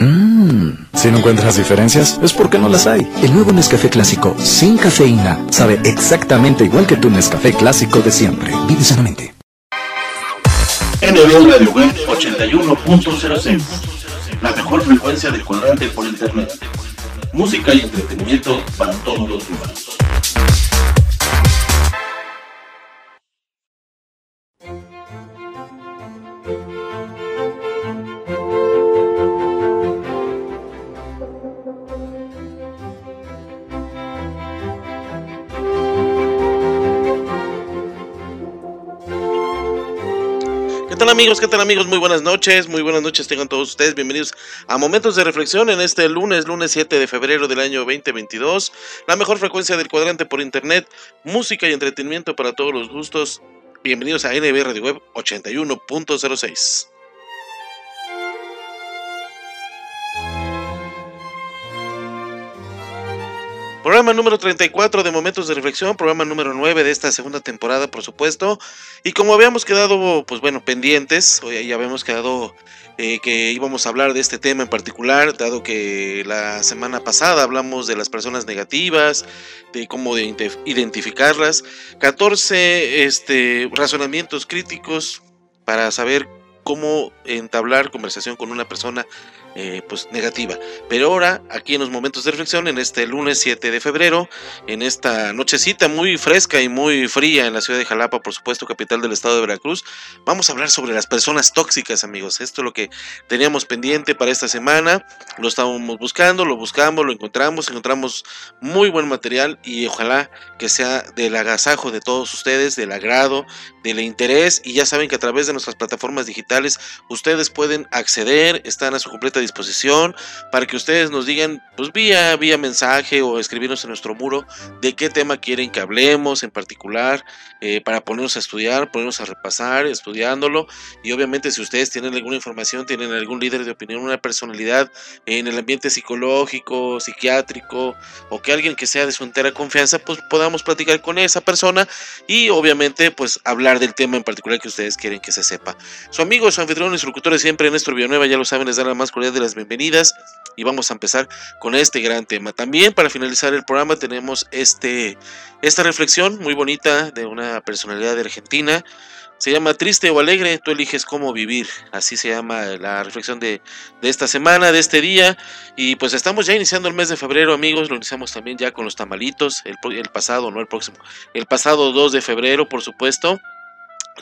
Mmm, si no encuentras diferencias, es porque no las hay. El nuevo Nescafé clásico sin cafeína sabe exactamente igual que tu Nescafé clásico de siempre. Vive sanamente. NB Radio Web 81.06 La mejor frecuencia de cuadrante por internet. Música y entretenimiento para todos los humanos. Amigos? ¿Qué tal amigos? Muy buenas noches, muy buenas noches tengan todos ustedes. Bienvenidos a Momentos de Reflexión en este lunes, lunes 7 de febrero del año 2022. La mejor frecuencia del cuadrante por internet, música y entretenimiento para todos los gustos. Bienvenidos a NB Radio Web 81.06. Programa número 34 de Momentos de Reflexión, programa número 9 de esta segunda temporada, por supuesto. Y como habíamos quedado, pues bueno, pendientes, hoy ya habíamos quedado eh, que íbamos a hablar de este tema en particular, dado que la semana pasada hablamos de las personas negativas, de cómo de identificarlas, 14 este, razonamientos críticos para saber cómo entablar conversación con una persona eh, pues negativa. Pero ahora, aquí en los momentos de reflexión, en este lunes 7 de febrero, en esta nochecita muy fresca y muy fría en la ciudad de Jalapa, por supuesto, capital del estado de Veracruz, vamos a hablar sobre las personas tóxicas, amigos. Esto es lo que teníamos pendiente para esta semana. Lo estábamos buscando, lo buscamos, lo encontramos, encontramos muy buen material y ojalá que sea del agasajo de todos ustedes, del agrado, del interés. Y ya saben que a través de nuestras plataformas digitales ustedes pueden acceder, están a su completa disposición para que ustedes nos digan, pues vía, vía mensaje o escribirnos en nuestro muro de qué tema quieren que hablemos en particular, eh, para ponernos a estudiar, ponernos a repasar, estudiándolo. Y obviamente si ustedes tienen alguna información, tienen algún líder de opinión, una personalidad en el ambiente psicológico, psiquiátrico, o que alguien que sea de su entera confianza, pues podamos platicar con esa persona y obviamente pues hablar del tema en particular que ustedes quieren que se sepa. Su amigo, su anfitrión y su locutor de siempre, Néstor Villanueva, ya lo saben, les da la más cordial de las bienvenidas y vamos a empezar con este gran tema. También para finalizar el programa tenemos este, esta reflexión muy bonita de una personalidad de Argentina. Se llama Triste o Alegre, tú eliges cómo vivir. Así se llama la reflexión de, de, esta semana, de este día. Y pues estamos ya iniciando el mes de febrero, amigos. Lo iniciamos también ya con los tamalitos. El, el pasado, no el próximo. El pasado 2 de febrero, por supuesto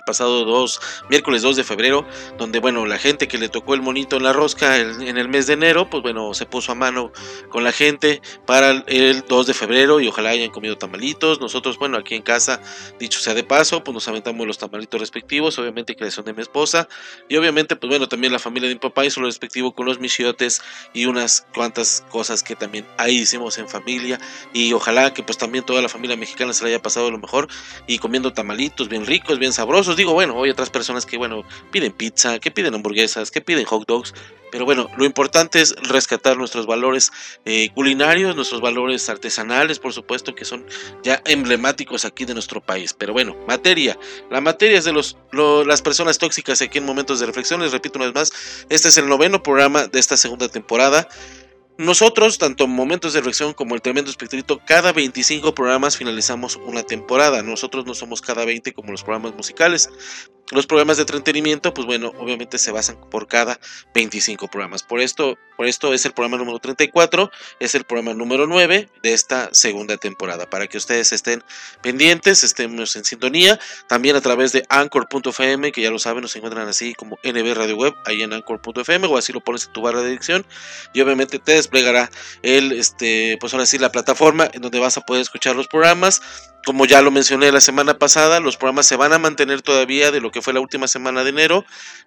pasado 2, miércoles 2 de febrero, donde bueno, la gente que le tocó el monito en la rosca en el mes de enero, pues bueno, se puso a mano con la gente para el 2 de febrero y ojalá hayan comido tamalitos. Nosotros, bueno, aquí en casa, dicho sea de paso, pues nos aventamos los tamalitos respectivos, obviamente son de mi esposa y obviamente, pues bueno, también la familia de mi papá hizo lo respectivo con los michiotes y unas cuantas cosas que también ahí hicimos en familia y ojalá que pues también toda la familia mexicana se le haya pasado lo mejor y comiendo tamalitos bien ricos, bien sabrosos. Digo, bueno, hay otras personas que, bueno, piden pizza, que piden hamburguesas, que piden hot dogs, pero bueno, lo importante es rescatar nuestros valores eh, culinarios, nuestros valores artesanales, por supuesto, que son ya emblemáticos aquí de nuestro país. Pero bueno, materia. La materia es de los, las personas tóxicas aquí en momentos de reflexión. Les repito una vez más, este es el noveno programa de esta segunda temporada. Nosotros, tanto en Momentos de Reflexión como el Tremendo Espectrito, cada 25 programas finalizamos una temporada. Nosotros no somos cada 20 como los programas musicales. Los programas de entretenimiento, pues bueno, obviamente se basan por cada 25 programas. Por esto, por esto es el programa número 34, es el programa número 9 de esta segunda temporada. Para que ustedes estén pendientes, estemos en sintonía. También a través de anchor.fm, que ya lo saben, nos encuentran así como NB Radio Web, ahí en anchor.fm, o así lo pones en tu barra de dirección. Y obviamente te desplegará el, este, pues ahora sí, la plataforma en donde vas a poder escuchar los programas como ya lo mencioné la semana pasada, los programas se van a mantener todavía de lo que fue la última semana de enero.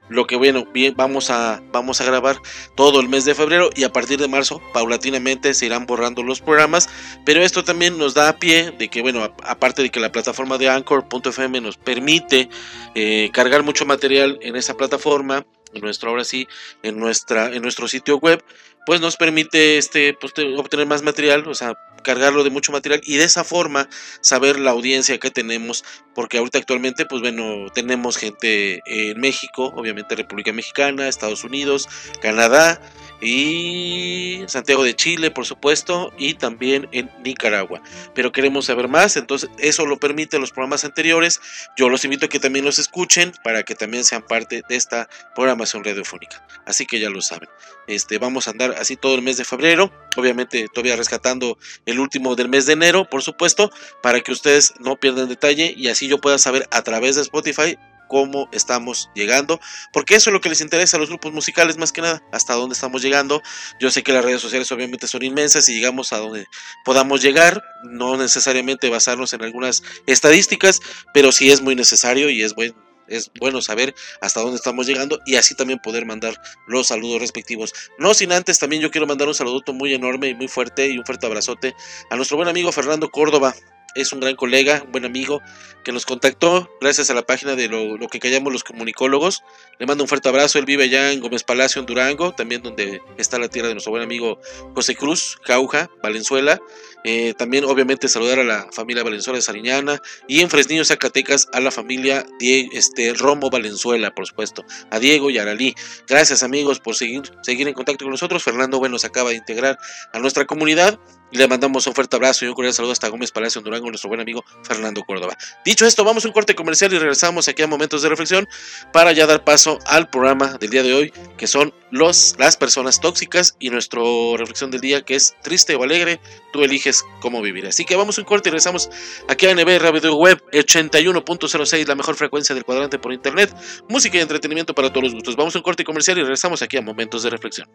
Lo que bueno, bien, vamos a, vamos a grabar todo el mes de febrero y a partir de marzo, paulatinamente se irán borrando los programas. Pero esto también nos da a pie de que, bueno, aparte de que la plataforma de Anchor.fm nos permite eh, cargar mucho material en esa plataforma, en nuestro, ahora sí, en, nuestra, en nuestro sitio web, pues nos permite este, pues, obtener más material, o sea, cargarlo de mucho material y de esa forma saber la audiencia que tenemos, porque ahorita actualmente, pues bueno, tenemos gente en México, obviamente República Mexicana, Estados Unidos, Canadá, y Santiago de Chile, por supuesto, y también en Nicaragua. Pero queremos saber más, entonces eso lo permite los programas anteriores. Yo los invito a que también los escuchen para que también sean parte de esta programación radiofónica. Así que ya lo saben. Este, vamos a andar así todo el mes de febrero, obviamente todavía rescatando el último del mes de enero, por supuesto, para que ustedes no pierdan detalle y así yo pueda saber a través de Spotify cómo estamos llegando, porque eso es lo que les interesa a los grupos musicales más que nada, hasta dónde estamos llegando. Yo sé que las redes sociales obviamente son inmensas y llegamos a donde podamos llegar, no necesariamente basarnos en algunas estadísticas, pero sí es muy necesario y es bueno es bueno saber hasta dónde estamos llegando y así también poder mandar los saludos respectivos. No sin antes, también yo quiero mandar un saludo muy enorme y muy fuerte y un fuerte abrazote a nuestro buen amigo Fernando Córdoba, es un gran colega, un buen amigo que nos contactó gracias a la página de lo, que callamos los comunicólogos. Le mando un fuerte abrazo. Él vive allá en Gómez Palacio, en Durango, también donde está la tierra de nuestro buen amigo José Cruz, Cauja, Valenzuela. Eh, también, obviamente, saludar a la familia Valenzuela de Sariñana y en Fresnillo, Zacatecas, a la familia Diego, este, Romo Valenzuela, por supuesto, a Diego y a Aralí. Gracias, amigos, por seguir, seguir en contacto con nosotros. Fernando, bueno, se acaba de integrar a nuestra comunidad y le mandamos un fuerte abrazo y un cordial saludo hasta Gómez Palacio, en Durango, nuestro buen amigo Fernando Córdoba. Dicho esto, vamos a un corte comercial y regresamos aquí a Momentos de Reflexión para ya dar paso al programa del día de hoy, que son los, las personas tóxicas y nuestra reflexión del día, que es triste o alegre, tú eliges cómo vivir. Así que vamos a un corte y regresamos aquí a NB Radio Web 81.06, la mejor frecuencia del cuadrante por internet, música y entretenimiento para todos los gustos. Vamos a un corte comercial y regresamos aquí a Momentos de Reflexión.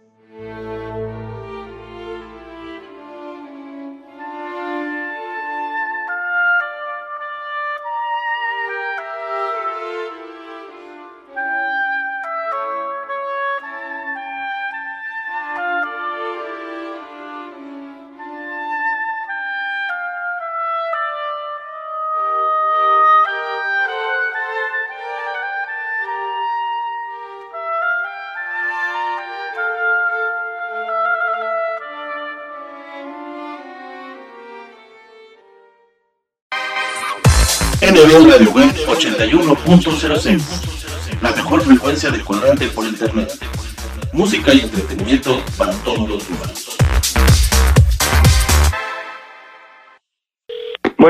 81.06, la mejor frecuencia del cuadrante por internet. Música y entretenimiento para todos los humanos.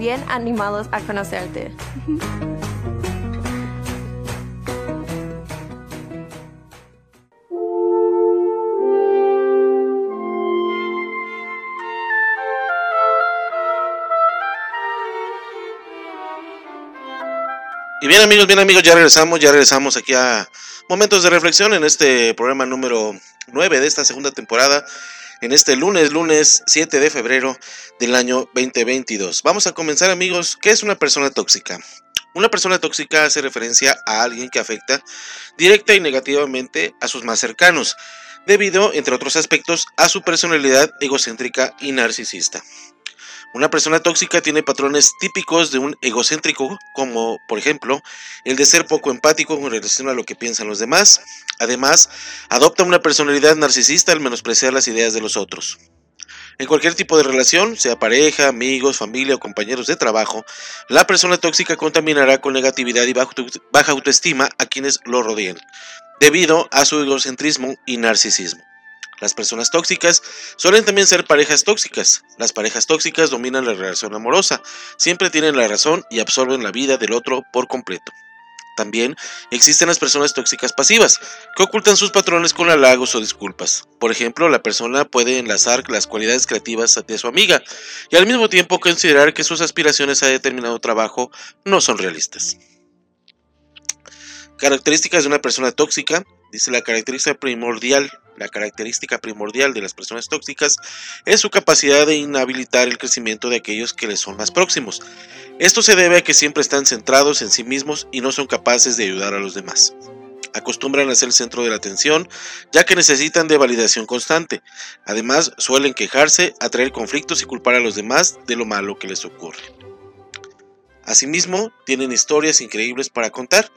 bien animados a conocerte. Y bien amigos, bien amigos, ya regresamos, ya regresamos aquí a Momentos de Reflexión en este programa número 9 de esta segunda temporada, en este lunes, lunes 7 de febrero del año 2022. Vamos a comenzar amigos, ¿qué es una persona tóxica? Una persona tóxica hace referencia a alguien que afecta directa y negativamente a sus más cercanos, debido, entre otros aspectos, a su personalidad egocéntrica y narcisista. Una persona tóxica tiene patrones típicos de un egocéntrico, como por ejemplo el de ser poco empático con relación a lo que piensan los demás. Además, adopta una personalidad narcisista al menospreciar las ideas de los otros. En cualquier tipo de relación, sea pareja, amigos, familia o compañeros de trabajo, la persona tóxica contaminará con negatividad y baja autoestima a quienes lo rodean, debido a su egocentrismo y narcisismo. Las personas tóxicas suelen también ser parejas tóxicas. Las parejas tóxicas dominan la relación amorosa, siempre tienen la razón y absorben la vida del otro por completo. También existen las personas tóxicas pasivas, que ocultan sus patrones con halagos o disculpas. Por ejemplo, la persona puede enlazar las cualidades creativas de su amiga y al mismo tiempo considerar que sus aspiraciones a determinado trabajo no son realistas. Características de una persona tóxica. Dice la característica primordial la característica primordial de las personas tóxicas es su capacidad de inhabilitar el crecimiento de aquellos que les son más próximos. Esto se debe a que siempre están centrados en sí mismos y no son capaces de ayudar a los demás. Acostumbran a ser el centro de la atención, ya que necesitan de validación constante. Además, suelen quejarse, atraer conflictos y culpar a los demás de lo malo que les ocurre. Asimismo, tienen historias increíbles para contar.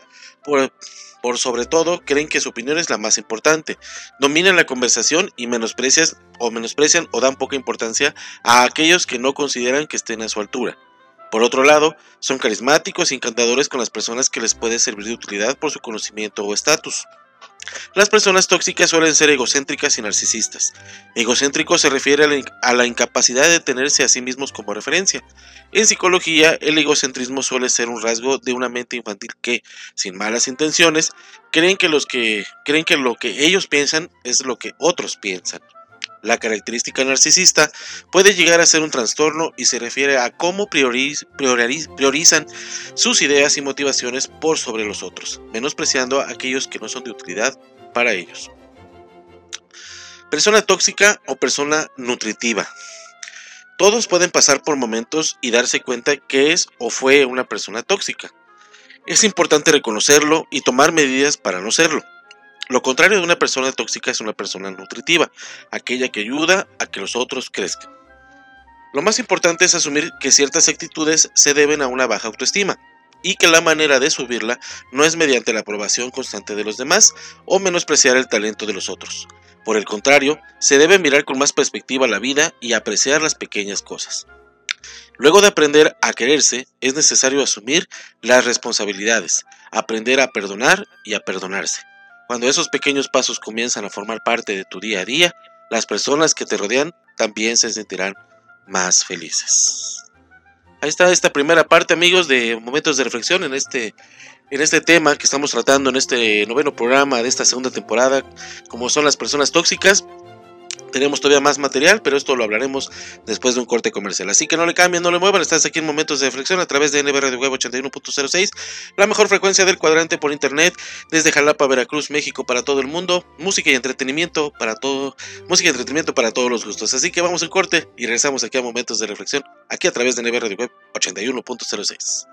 Por, sobre todo, creen que su opinión es la más importante. Dominan la conversación y menosprecian o menosprecian o dan poca importancia a aquellos que no consideran que estén a su altura. Por otro lado, son carismáticos y encantadores con las personas que les puede servir de utilidad por su conocimiento o estatus. Las personas tóxicas suelen ser egocéntricas y narcisistas. Egocéntrico se refiere a la incapacidad de tenerse a sí mismos como referencia. En psicología, el egocentrismo suele ser un rasgo de una mente infantil que, sin malas intenciones, creen que, los que, creen que lo que ellos piensan es lo que otros piensan. La característica narcisista puede llegar a ser un trastorno y se refiere a cómo prioriz, prioriz, priorizan sus ideas y motivaciones por sobre los otros, menospreciando a aquellos que no son de utilidad para ellos. Persona tóxica o persona nutritiva. Todos pueden pasar por momentos y darse cuenta que es o fue una persona tóxica. Es importante reconocerlo y tomar medidas para no serlo. Lo contrario de una persona tóxica es una persona nutritiva, aquella que ayuda a que los otros crezcan. Lo más importante es asumir que ciertas actitudes se deben a una baja autoestima y que la manera de subirla no es mediante la aprobación constante de los demás o menospreciar el talento de los otros. Por el contrario, se debe mirar con más perspectiva la vida y apreciar las pequeñas cosas. Luego de aprender a quererse, es necesario asumir las responsabilidades, aprender a perdonar y a perdonarse. Cuando esos pequeños pasos comienzan a formar parte de tu día a día, las personas que te rodean también se sentirán más felices. Ahí está esta primera parte, amigos, de momentos de reflexión en este, en este tema que estamos tratando en este noveno programa de esta segunda temporada, como son las personas tóxicas. Tenemos todavía más material, pero esto lo hablaremos después de un corte comercial. Así que no le cambien, no le muevan. Estás aquí en Momentos de Reflexión a través de NB Radio Web 81.06, la mejor frecuencia del cuadrante por internet, desde Jalapa, Veracruz, México, para todo el mundo. Música y entretenimiento para todo, música y entretenimiento para todos los gustos. Así que vamos en corte y regresamos aquí a Momentos de Reflexión, aquí a través de NB Radio Web 81.06.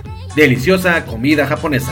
Deliciosa comida japonesa.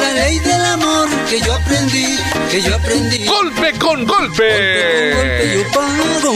la ley del amor que yo aprendí, que yo aprendí. Golpe con golpe. Golpe con golpe yo pago,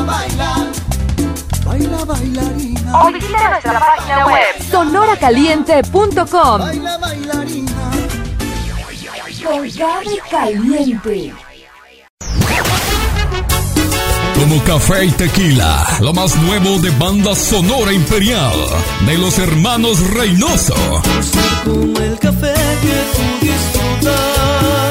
Baila bailarina. O visita nuestra página web sonoracaliente.com. Baila bailarina. Caliente. Como café y tequila, lo más nuevo de banda sonora imperial de los hermanos Reynoso. Como el café que tú disfrutas,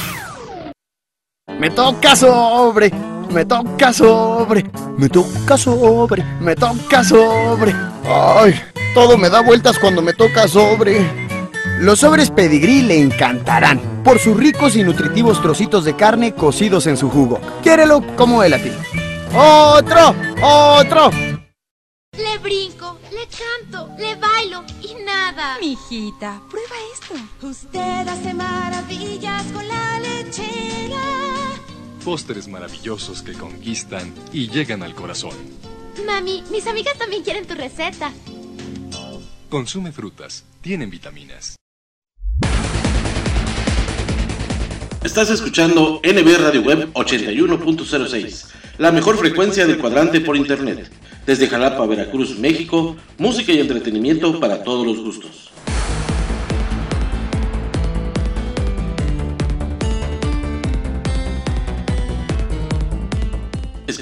Me toca sobre, me toca sobre, me toca sobre, me toca sobre. Ay, todo me da vueltas cuando me toca sobre. Los sobres pedigrí le encantarán por sus ricos y nutritivos trocitos de carne cocidos en su jugo. Quiérelo como él a ti. ¡Otro! ¡Otro! Le brinco, le canto, le bailo y nada. Mijita, prueba esto. Usted hace maravillas con la lechera. Pósteres maravillosos que conquistan y llegan al corazón. Mami, mis amigas también quieren tu receta. Consume frutas, tienen vitaminas. Estás escuchando NB Radio Web 81.06, la mejor frecuencia del cuadrante por internet. Desde Jalapa, Veracruz, México, música y entretenimiento para todos los gustos.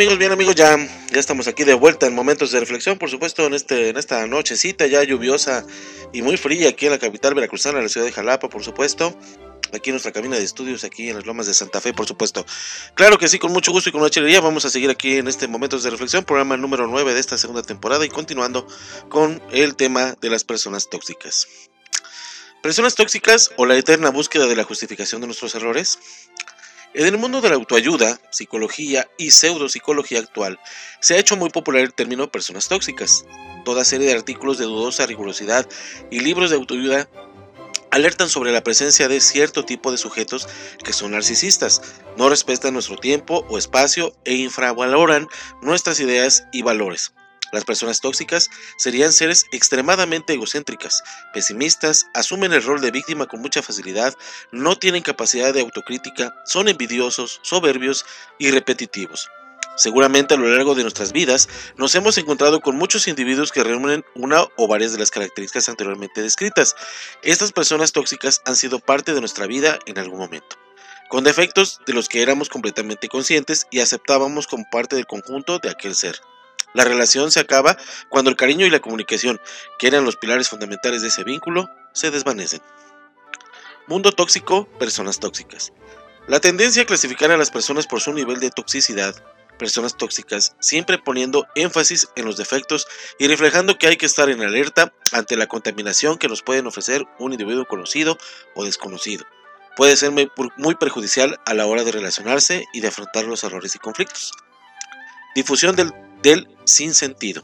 amigos, bien amigos, ya, ya estamos aquí de vuelta en momentos de reflexión, por supuesto, en, este, en esta nochecita ya lluviosa y muy fría aquí en la capital veracruzana, en la ciudad de Jalapa, por supuesto. Aquí en nuestra cabina de estudios, aquí en las lomas de Santa Fe, por supuesto. Claro que sí, con mucho gusto y con mucha alegría. Vamos a seguir aquí en este Momentos de Reflexión, programa número 9 de esta segunda temporada y continuando con el tema de las personas tóxicas. ¿Personas tóxicas o la eterna búsqueda de la justificación de nuestros errores? En el mundo de la autoayuda, psicología y pseudopsicología actual, se ha hecho muy popular el término personas tóxicas. Toda serie de artículos de dudosa rigurosidad y libros de autoayuda alertan sobre la presencia de cierto tipo de sujetos que son narcisistas, no respetan nuestro tiempo o espacio e infravaloran nuestras ideas y valores. Las personas tóxicas serían seres extremadamente egocéntricas, pesimistas, asumen el rol de víctima con mucha facilidad, no tienen capacidad de autocrítica, son envidiosos, soberbios y repetitivos. Seguramente a lo largo de nuestras vidas nos hemos encontrado con muchos individuos que reúnen una o varias de las características anteriormente descritas. Estas personas tóxicas han sido parte de nuestra vida en algún momento con defectos de los que éramos completamente conscientes y aceptábamos como parte del conjunto de aquel ser. La relación se acaba cuando el cariño y la comunicación, que eran los pilares fundamentales de ese vínculo, se desvanecen. Mundo tóxico, personas tóxicas. La tendencia a clasificar a las personas por su nivel de toxicidad, personas tóxicas, siempre poniendo énfasis en los defectos y reflejando que hay que estar en alerta ante la contaminación que nos pueden ofrecer un individuo conocido o desconocido. Puede ser muy perjudicial a la hora de relacionarse y de afrontar los errores y conflictos. Difusión del, del sinsentido.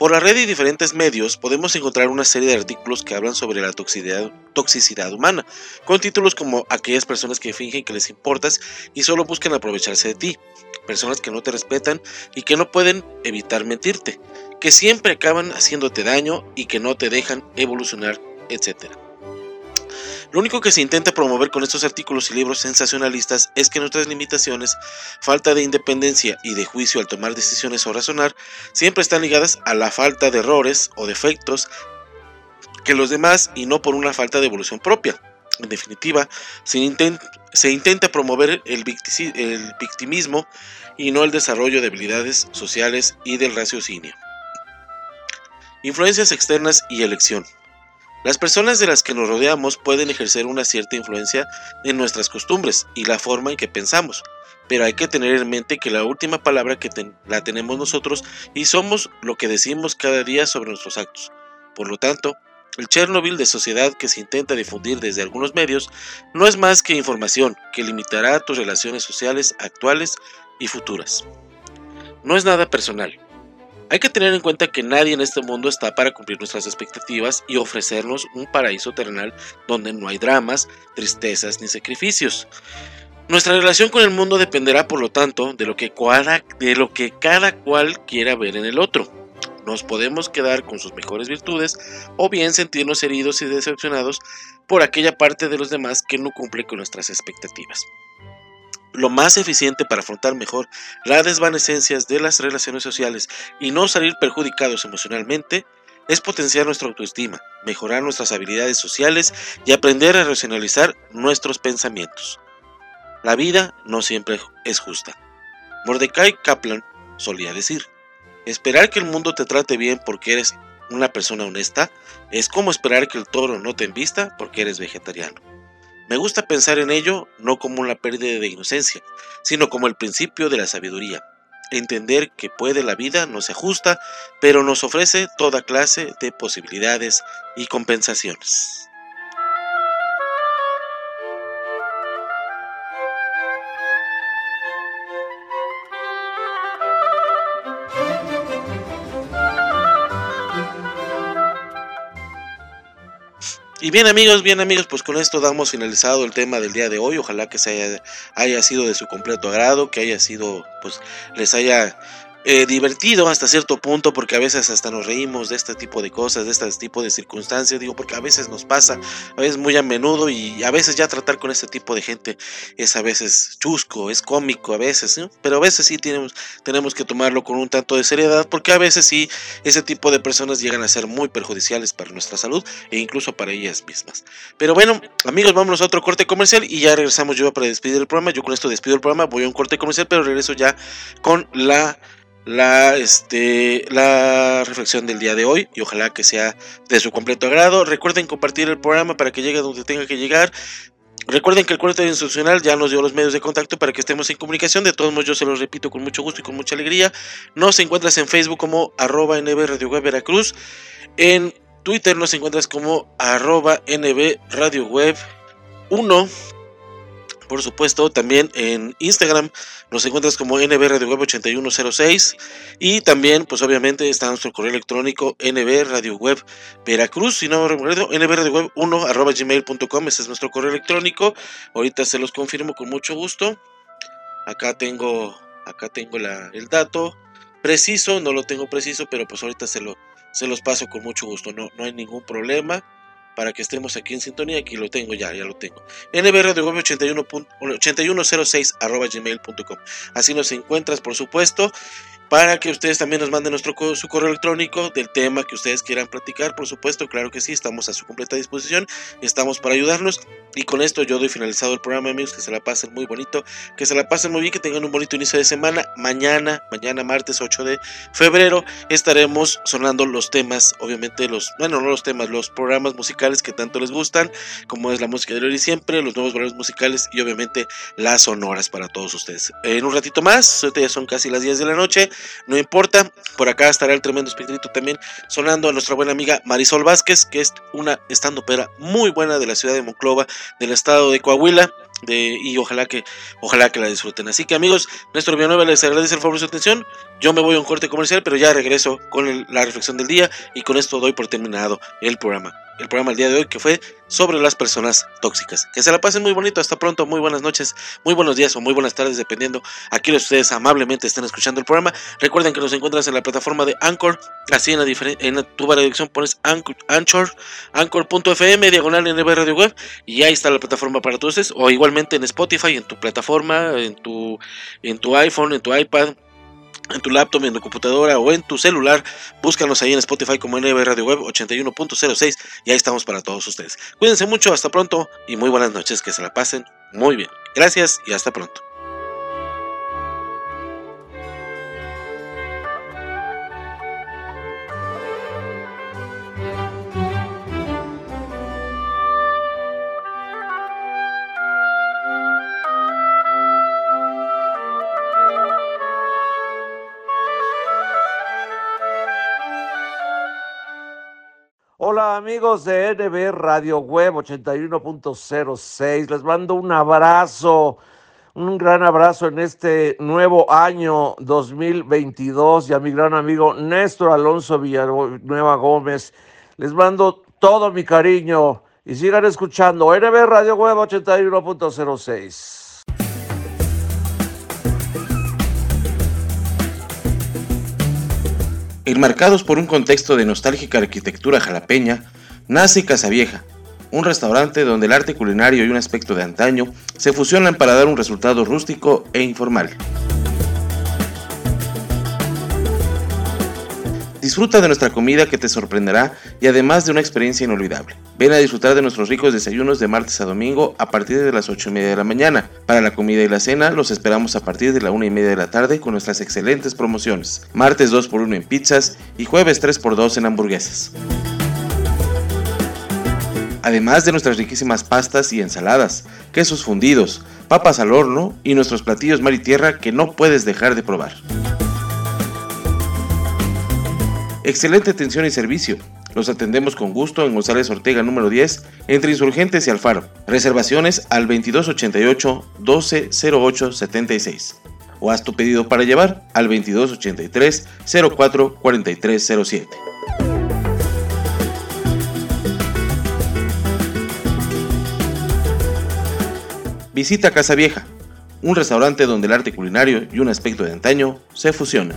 Por la red y diferentes medios podemos encontrar una serie de artículos que hablan sobre la toxicidad, toxicidad, humana, con títulos como aquellas personas que fingen que les importas y solo buscan aprovecharse de ti, personas que no te respetan y que no pueden evitar mentirte, que siempre acaban haciéndote daño y que no te dejan evolucionar, etc. Lo único que se intenta promover con estos artículos y libros sensacionalistas es que nuestras limitaciones, falta de independencia y de juicio al tomar decisiones o razonar, siempre están ligadas a la falta de errores o defectos que los demás y no por una falta de evolución propia. En definitiva, se, intenta, promover el, el victimismo y no el desarrollo de habilidades sociales y del raciocinio. Influencias externas y elección. Las personas de las que nos rodeamos pueden ejercer una cierta influencia en nuestras costumbres y la forma en que pensamos, pero hay que tener en mente que la última palabra que la tenemos nosotros y somos lo que decimos cada día sobre nuestros actos. Por lo tanto, el Chernobyl de sociedad que se intenta difundir desde algunos medios no es más que información que limitará tus relaciones sociales actuales y futuras. No es nada personal, hay que tener en cuenta que nadie en este mundo está para cumplir nuestras expectativas y ofrecernos un paraíso terrenal donde no hay dramas, tristezas ni sacrificios. Nuestra relación con el mundo dependerá, por lo tanto, de lo que cada, de lo que cada cual quiera ver en el otro. Nos podemos quedar con sus mejores virtudes o bien sentirnos heridos y decepcionados por aquella parte de los demás que no cumple con nuestras expectativas. Lo más eficiente para afrontar mejor las desvanecencias de las relaciones sociales y no salir perjudicados emocionalmente es potenciar nuestra autoestima, mejorar nuestras habilidades sociales y aprender a racionalizar nuestros pensamientos. La vida no siempre es justa. Mordecai Kaplan solía decir, esperar que el mundo te trate bien porque eres una persona honesta es como esperar que el toro no te envista porque eres vegetariano. Me gusta pensar en ello no como una pérdida de inocencia, sino como el principio de la sabiduría. Entender que puede la vida no se ajusta, pero nos ofrece toda clase de posibilidades y compensaciones. Y bien amigos, bien amigos, pues con esto damos finalizado el tema del día de hoy. Ojalá que se haya, haya sido de su completo agrado, que haya sido, pues les haya eh, divertido hasta cierto punto porque a veces hasta nos reímos de este tipo de cosas, de este tipo de circunstancias, digo, porque a veces nos pasa, a veces muy a menudo y a veces ya tratar con este tipo de gente es a veces chusco, es cómico a veces, pero a veces sí tenemos, tenemos que tomarlo con un tanto de seriedad porque a veces sí ese tipo de personas llegan a ser muy perjudiciales para nuestra salud e incluso para ellas mismas. Pero bueno, amigos, vámonos a otro corte comercial y ya regresamos yo para despedir el programa. Yo con esto despido el programa, voy a un corte comercial, pero regreso ya con la la, este, la reflexión del día de hoy y ojalá que sea de su completo agrado. Recuerden compartir el programa para que llegue donde tenga que llegar. Recuerden que el cuarto institucional ya nos dio los medios de contacto para que estemos en comunicación. De todos modos, yo se los repito con mucho gusto y con mucha alegría. Nos encuentras en Facebook como arroba NB Radio Web Veracruz. En Twitter nos encuentras como arroba NB Radio Web 1 por supuesto, también en Instagram nos encuentras como NB Radio Web 8106 y también, pues obviamente, está nuestro correo electrónico NB Radio Web Veracruz, si no me recuerdo, NB Radio Web 1 arroba gmail.com, ese es nuestro correo electrónico. Ahorita se los confirmo con mucho gusto. Acá tengo, acá tengo el dato preciso, no lo tengo preciso, pero pues ahorita se, lo, se los paso con mucho gusto, no, no hay ningún problema para que estemos aquí en sintonía. Aquí lo tengo ya, ya lo tengo. NBR de 81, 8106 arroba gmail.com. Así nos encuentras, por supuesto para que ustedes también nos manden nuestro, su correo electrónico del tema que ustedes quieran platicar. Por supuesto, claro que sí, estamos a su completa disposición, estamos para ayudarnos. Y con esto yo doy finalizado el programa, amigos, que se la pasen muy bonito, que se la pasen muy bien, que tengan un bonito inicio de semana. Mañana, mañana martes 8 de febrero, estaremos sonando los temas, obviamente los, bueno, no los temas, los programas musicales que tanto les gustan, como es la música de hoy siempre, los nuevos valores musicales y obviamente las sonoras para todos ustedes. En un ratito más, ya son casi las 10 de la noche, no importa, por acá estará el tremendo espíritu también sonando a nuestra buena amiga Marisol Vázquez, que es una estando pera muy buena de la ciudad de Monclova, del estado de Coahuila. Y ojalá que ojalá que la disfruten. Así que amigos, Néstor Villanueva les agradece el favor de su atención. Yo me voy a un corte comercial, pero ya regreso con la reflexión del día y con esto doy por terminado el programa el programa el día de hoy que fue sobre las personas tóxicas. Que se la pasen muy bonito, hasta pronto, muy buenas noches, muy buenos días o muy buenas tardes, dependiendo a quién ustedes amablemente estén escuchando el programa. Recuerden que nos encuentras en la plataforma de Anchor, así en, la en tu barra de dirección pones Anchor, Anchor.fm, diagonal en Radio Web, y ahí está la plataforma para todos ustedes, o igualmente en Spotify, en tu plataforma, en tu, en tu iPhone, en tu iPad en tu laptop, en tu computadora o en tu celular. Búscanos ahí en Spotify como NB Radio Web 81.06 y ahí estamos para todos ustedes. Cuídense mucho, hasta pronto y muy buenas noches, que se la pasen muy bien. Gracias y hasta pronto. Hola amigos de NB Radio Web 81.06, les mando un abrazo, un gran abrazo en este nuevo año 2022 y a mi gran amigo Néstor Alonso Villanueva Gómez, les mando todo mi cariño y sigan escuchando NB Radio Web 81.06. Enmarcados por un contexto de nostálgica arquitectura jalapeña, nace Casa Vieja, un restaurante donde el arte culinario y un aspecto de antaño se fusionan para dar un resultado rústico e informal. Disfruta de nuestra comida que te sorprenderá y además de una experiencia inolvidable. Ven a disfrutar de nuestros ricos desayunos de martes a domingo a partir de las 8 y media de la mañana. Para la comida y la cena los esperamos a partir de la 1 y media de la tarde con nuestras excelentes promociones. Martes 2x1 en pizzas y jueves 3x2 en hamburguesas. Además de nuestras riquísimas pastas y ensaladas, quesos fundidos, papas al horno y nuestros platillos mar y tierra que no puedes dejar de probar. Excelente atención y servicio. Los atendemos con gusto en González Ortega número 10, entre Insurgentes y Alfaro. Reservaciones al 2288 1208 76. O haz tu pedido para llevar al 2283 04 4307. Visita Casa Vieja, un restaurante donde el arte culinario y un aspecto de antaño se fusionan.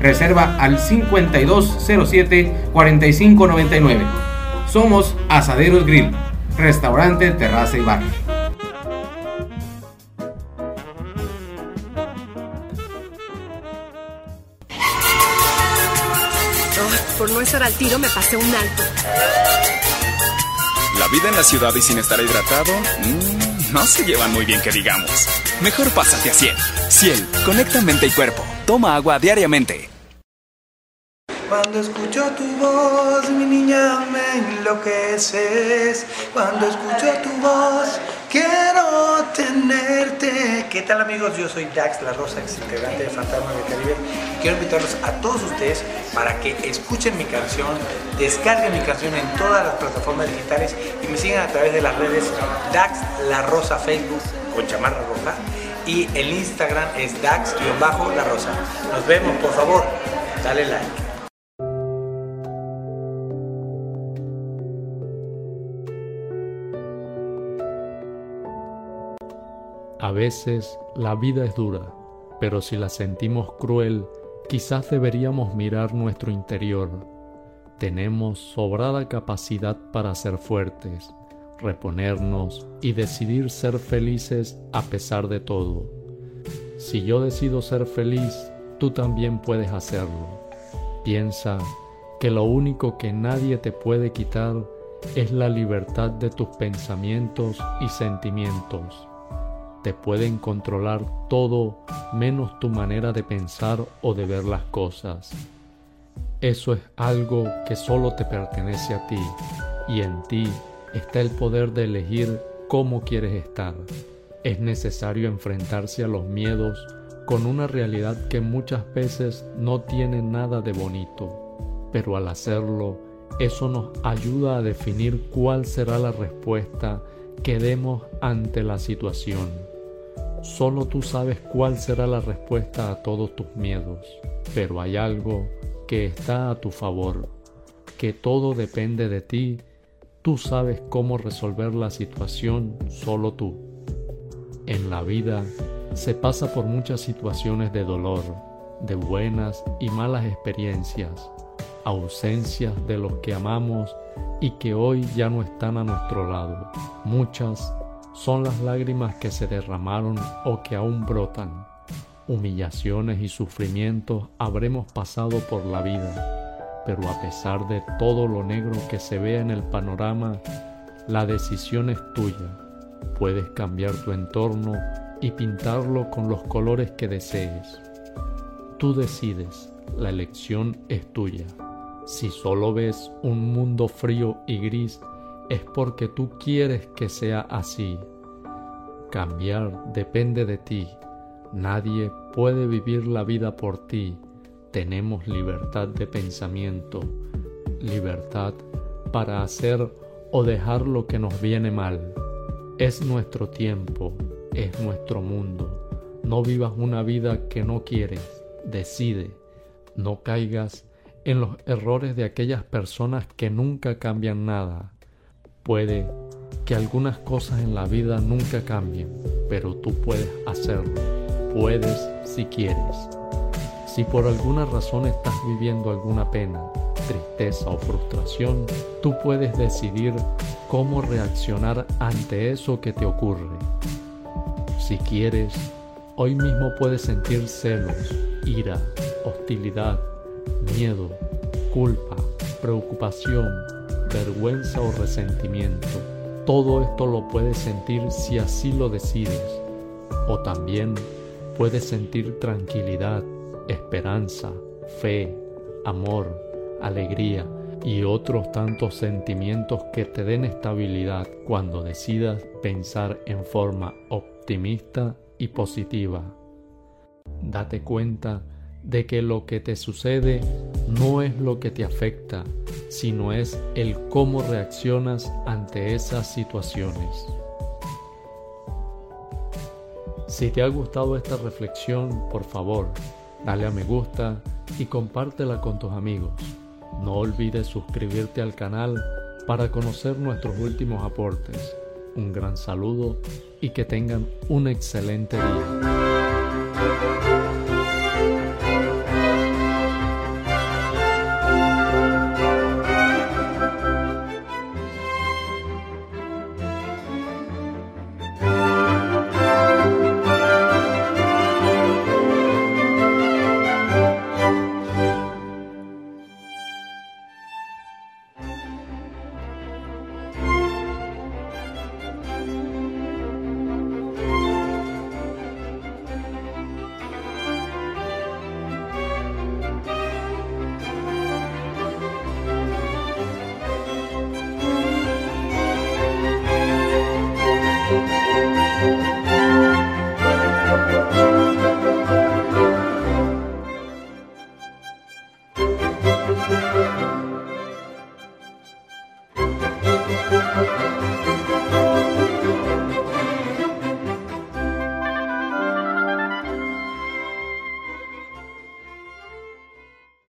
Reserva al 5207-4599. Somos Asaderos Grill, restaurante, terraza y bar. por no estar al tiro me pasé un alto. La vida en la ciudad y sin estar hidratado, mmm, no se llevan muy bien que digamos. Mejor pásate a Ciel. Ciel, conecta mente y cuerpo. Toma agua diariamente. Cuando escucho tu voz, mi niña, me enloqueces. Cuando escucho tu voz, quiero tenerte. ¿Qué tal amigos? Yo soy Dax La Rosa, integrante de Fantasma del Caribe. quiero invitarlos a todos ustedes para que escuchen mi canción, descarguen mi canción en todas las plataformas digitales y me sigan a través de las redes Dax La Rosa Facebook con chamarra roja y el Instagram es Dax-La Rosa. Nos vemos, por favor, dale like. A veces la vida es dura, pero si la sentimos cruel, quizás deberíamos mirar nuestro interior. Tenemos sobrada capacidad para ser fuertes, reponernos y decidir ser felices a pesar de todo. Si yo decido ser feliz, tú también puedes hacerlo. Piensa que lo único que nadie te puede quitar es la libertad de tus pensamientos y sentimientos te pueden controlar todo menos tu manera de pensar o de ver las cosas. Eso es algo que solo te pertenece a ti y en ti está el poder de elegir cómo quieres estar. Es necesario enfrentarse a los miedos con una realidad que muchas veces no tiene nada de bonito, pero al hacerlo, eso nos ayuda a definir cuál será la respuesta que demos ante la situación. Solo tú sabes cuál será la respuesta a todos tus miedos, pero hay algo que está a tu favor, que todo depende de ti, tú sabes cómo resolver la situación, solo tú. En la vida se pasa por muchas situaciones de dolor, de buenas y malas experiencias, ausencias de los que amamos y que hoy ya no están a nuestro lado, muchas son las lágrimas que se derramaron o que aún brotan. humillaciones y sufrimientos habremos pasado por la vida, pero a pesar de todo lo negro que se vea en el panorama, la decisión es tuya. Puedes cambiar tu entorno y pintarlo con los colores que desees. Tú decides, la elección es tuya. Si solo ves un mundo frío y gris, es porque tú quieres que sea así. Cambiar depende de ti. Nadie puede vivir la vida por ti. Tenemos libertad de pensamiento, libertad para hacer o dejar lo que nos viene mal. Es nuestro tiempo, es nuestro mundo. No vivas una vida que no quieres. Decide. No caigas en los errores de aquellas personas que nunca cambian nada. Puede que algunas cosas en la vida nunca cambien, pero tú puedes hacerlo. Puedes si quieres. Si por alguna razón estás viviendo alguna pena, tristeza o frustración, tú puedes decidir cómo reaccionar ante eso que te ocurre. Si quieres, hoy mismo puedes sentir celos, ira, hostilidad, miedo, culpa, preocupación, vergüenza o resentimiento. Todo esto lo puedes sentir si así lo decides. O también puedes sentir tranquilidad, esperanza, fe, amor, alegría y otros tantos sentimientos que te den estabilidad cuando decidas pensar en forma optimista y positiva. Date cuenta de que lo que te sucede no es lo que te afecta, sino es el cómo reaccionas ante esas situaciones. Si te ha gustado esta reflexión, por favor, dale a me gusta y compártela con tus amigos. No olvides suscribirte al canal para conocer nuestros últimos aportes. Un gran saludo y que tengan un excelente día.